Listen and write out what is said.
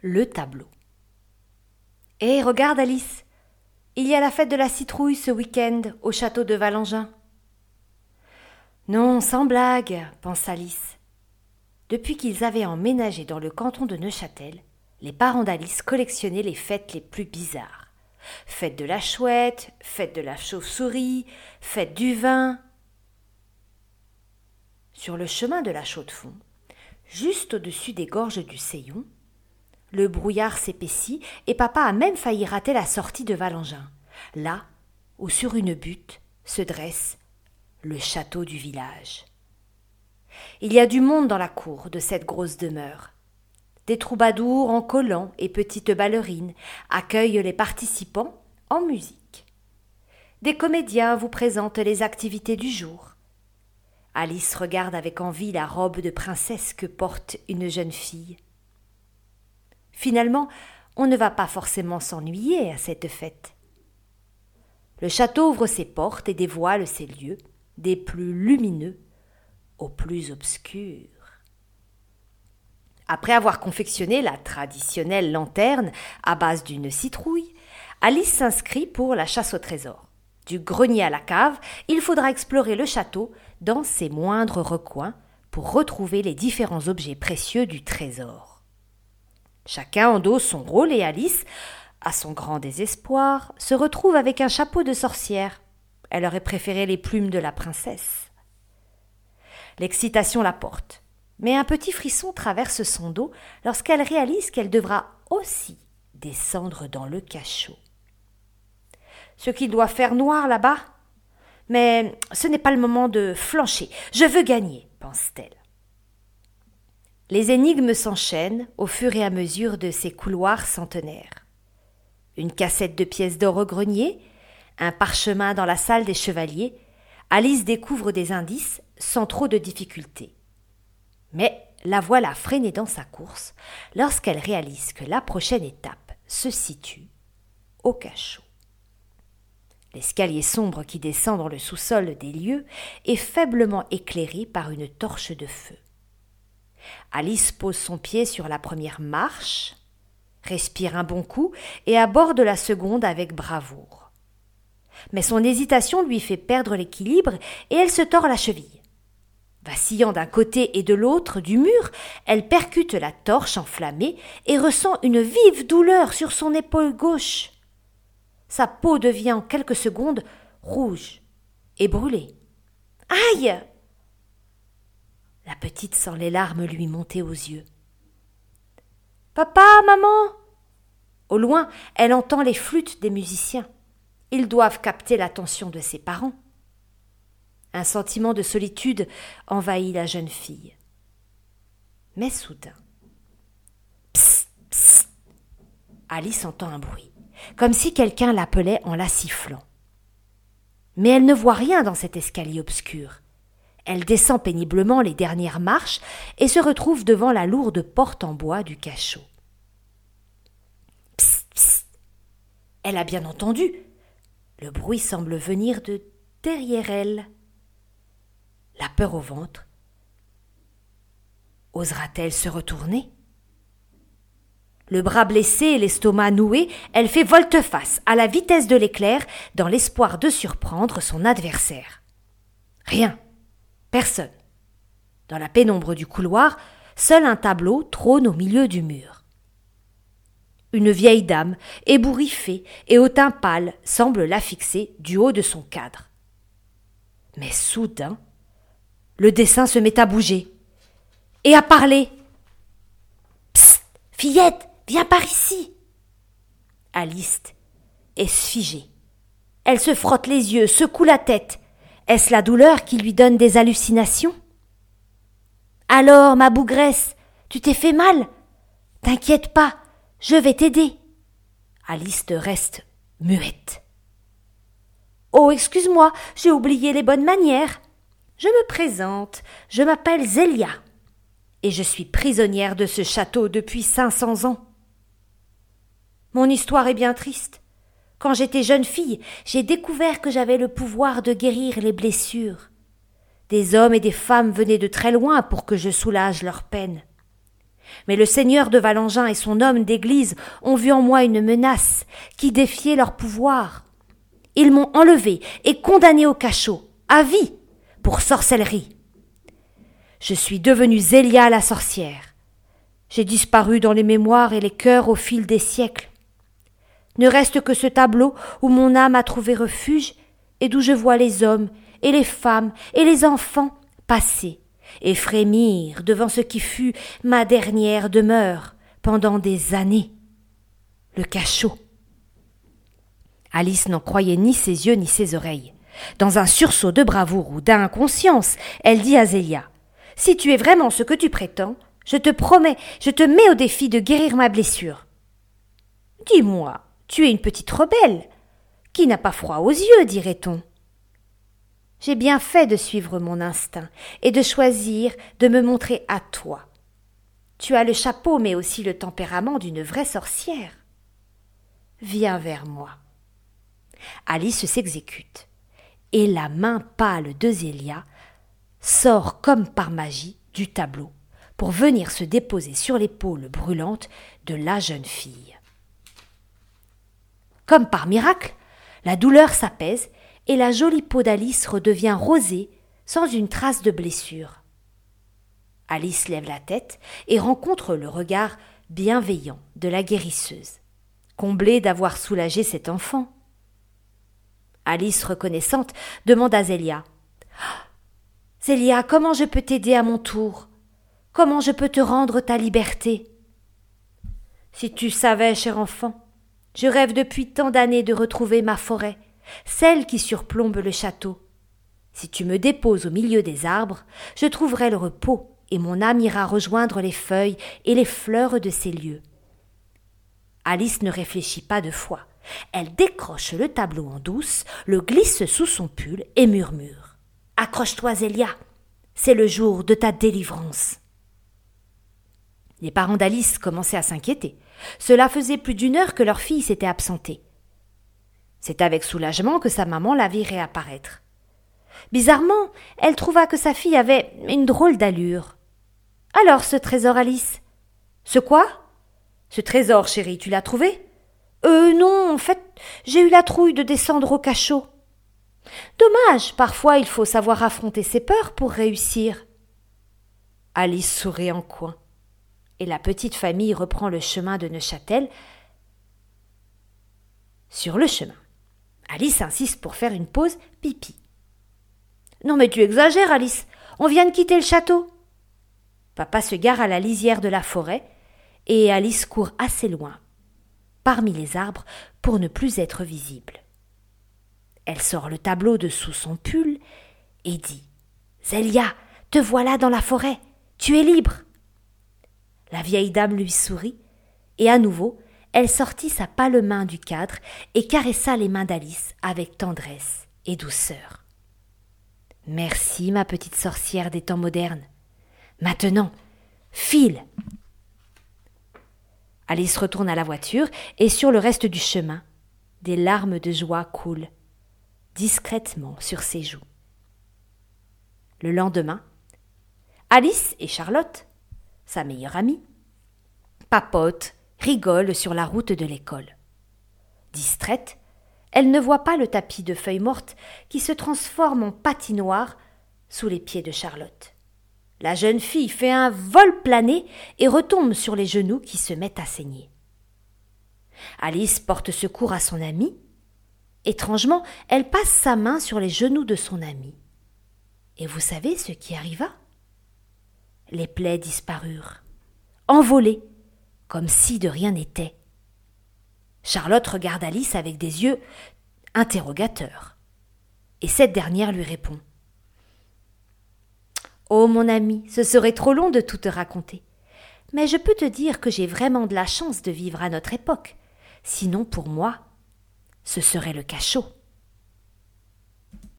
le tableau. Hé, regarde Alice, il y a la fête de la citrouille ce week-end au château de Valangin. Non, sans blague, pense Alice. Depuis qu'ils avaient emménagé dans le canton de Neuchâtel, les parents d'Alice collectionnaient les fêtes les plus bizarres. Fête de la chouette, fête de la chauve-souris, fête du vin. Sur le chemin de la Chaux-de-Fonds, juste au-dessus des gorges du Seillon, le brouillard s'épaissit et papa a même failli rater la sortie de Valangin. Là, où sur une butte, se dresse le château du village. Il y a du monde dans la cour de cette grosse demeure. Des troubadours en collants et petites ballerines accueillent les participants en musique. Des comédiens vous présentent les activités du jour. Alice regarde avec envie la robe de princesse que porte une jeune fille. Finalement, on ne va pas forcément s'ennuyer à cette fête. Le château ouvre ses portes et dévoile ses lieux, des plus lumineux aux plus obscurs. Après avoir confectionné la traditionnelle lanterne à base d'une citrouille, Alice s'inscrit pour la chasse au trésor. Du grenier à la cave, il faudra explorer le château dans ses moindres recoins pour retrouver les différents objets précieux du trésor. Chacun endosse son rôle et Alice, à son grand désespoir, se retrouve avec un chapeau de sorcière. Elle aurait préféré les plumes de la princesse. L'excitation la porte, mais un petit frisson traverse son dos lorsqu'elle réalise qu'elle devra aussi descendre dans le cachot. Ce qu'il doit faire noir là-bas? Mais ce n'est pas le moment de flancher. Je veux gagner, pense-t-elle. Les énigmes s'enchaînent au fur et à mesure de ces couloirs centenaires. Une cassette de pièces d'or au grenier, un parchemin dans la salle des chevaliers, Alice découvre des indices sans trop de difficulté. Mais la voilà freinée dans sa course lorsqu'elle réalise que la prochaine étape se situe au cachot. L'escalier sombre qui descend dans le sous-sol des lieux est faiblement éclairé par une torche de feu. Alice pose son pied sur la première marche, respire un bon coup et aborde la seconde avec bravoure. Mais son hésitation lui fait perdre l'équilibre et elle se tord la cheville. Vacillant d'un côté et de l'autre du mur, elle percute la torche enflammée et ressent une vive douleur sur son épaule gauche. Sa peau devient en quelques secondes rouge et brûlée. Aïe La petite sent les larmes lui monter aux yeux. Papa, maman Au loin, elle entend les flûtes des musiciens. Ils doivent capter l'attention de ses parents. Un sentiment de solitude envahit la jeune fille. Mais soudain. Psst, psst Alice entend un bruit, comme si quelqu'un l'appelait en la sifflant. Mais elle ne voit rien dans cet escalier obscur. Elle descend péniblement les dernières marches et se retrouve devant la lourde porte en bois du cachot. Psst, psst. Elle a bien entendu. Le bruit semble venir de derrière elle la peur au ventre. Osera-t-elle se retourner? Le bras blessé et l'estomac noué, elle fait volte-face à la vitesse de l'éclair dans l'espoir de surprendre son adversaire. Rien. Personne. Dans la pénombre du couloir, seul un tableau trône au milieu du mur. Une vieille dame, ébouriffée et au teint pâle, semble la fixer du haut de son cadre. Mais soudain, le dessin se met à bouger et à parler. Psst, fillette, viens par ici. Alice est figée. Elle se frotte les yeux, secoue la tête. Est-ce la douleur qui lui donne des hallucinations? Alors, ma bougresse, tu t'es fait mal? T'inquiète pas, je vais t'aider. Alice reste muette. Oh, excuse-moi, j'ai oublié les bonnes manières. Je me présente, je m'appelle Zélia, et je suis prisonnière de ce château depuis cinq cents ans. Mon histoire est bien triste. Quand j'étais jeune fille, j'ai découvert que j'avais le pouvoir de guérir les blessures. Des hommes et des femmes venaient de très loin pour que je soulage leurs peines. Mais le seigneur de Valangin et son homme d'église ont vu en moi une menace qui défiait leur pouvoir. Ils m'ont enlevé et condamné au cachot, à vie, pour sorcellerie. Je suis devenue Zélia la sorcière. J'ai disparu dans les mémoires et les cœurs au fil des siècles. Ne reste que ce tableau où mon âme a trouvé refuge et d'où je vois les hommes et les femmes et les enfants passer et frémir devant ce qui fut ma dernière demeure pendant des années. Le cachot. Alice n'en croyait ni ses yeux ni ses oreilles. Dans un sursaut de bravoure ou d'inconscience, elle dit à Zélia Si tu es vraiment ce que tu prétends, je te promets, je te mets au défi de guérir ma blessure. Dis-moi, tu es une petite rebelle. Qui n'a pas froid aux yeux, dirait-on. J'ai bien fait de suivre mon instinct et de choisir de me montrer à toi. Tu as le chapeau, mais aussi le tempérament d'une vraie sorcière. Viens vers moi. Alice s'exécute, et la main pâle de Zélia sort comme par magie du tableau pour venir se déposer sur l'épaule brûlante de la jeune fille. Comme par miracle, la douleur s'apaise et la jolie peau d'Alice redevient rosée sans une trace de blessure. Alice lève la tête et rencontre le regard bienveillant de la guérisseuse, comblée d'avoir soulagé cet enfant. Alice, reconnaissante, demande à Zélia Zélia, comment je peux t'aider à mon tour? Comment je peux te rendre ta liberté? Si tu savais, cher enfant, je rêve depuis tant d'années de retrouver ma forêt, celle qui surplombe le château. Si tu me déposes au milieu des arbres, je trouverai le repos, et mon âme ira rejoindre les feuilles et les fleurs de ces lieux. Alice ne réfléchit pas deux fois. Elle décroche le tableau en douce, le glisse sous son pull et murmure. Accroche-toi, Zélia. C'est le jour de ta délivrance. Les parents d'Alice commençaient à s'inquiéter. Cela faisait plus d'une heure que leur fille s'était absentée. C'est avec soulagement que sa maman la vit réapparaître. Bizarrement, elle trouva que sa fille avait une drôle d'allure. Alors, ce trésor, Alice? Ce quoi? Ce trésor, chérie, tu l'as trouvé? Euh, non, en fait, j'ai eu la trouille de descendre au cachot. Dommage, parfois il faut savoir affronter ses peurs pour réussir. Alice sourit en coin, et la petite famille reprend le chemin de Neuchâtel. Sur le chemin, Alice insiste pour faire une pause pipi. Non mais tu exagères, Alice. On vient de quitter le château. Papa se gare à la lisière de la forêt, et Alice court assez loin, parmi les arbres, pour ne plus être visible. Elle sort le tableau de sous son pull et dit Zélia, te voilà dans la forêt, tu es libre. La vieille dame lui sourit, et à nouveau elle sortit sa pâle main du cadre et caressa les mains d'Alice avec tendresse et douceur. Merci, ma petite sorcière des temps modernes. Maintenant, file. Alice retourne à la voiture et sur le reste du chemin, des larmes de joie coulent discrètement sur ses joues. Le lendemain, Alice et Charlotte, sa meilleure amie, papotent rigole sur la route de l'école. Distraite, elle ne voit pas le tapis de feuilles mortes qui se transforme en patinoire sous les pieds de Charlotte. La jeune fille fait un vol plané et retombe sur les genoux qui se mettent à saigner. Alice porte secours à son amie. Étrangement, elle passe sa main sur les genoux de son amie. Et vous savez ce qui arriva? Les plaies disparurent, envolées comme si de rien n'était. Charlotte regarde Alice avec des yeux interrogateurs. Et cette dernière lui répond. Oh mon ami, ce serait trop long de tout te raconter. Mais je peux te dire que j'ai vraiment de la chance de vivre à notre époque. Sinon, pour moi, ce serait le cachot.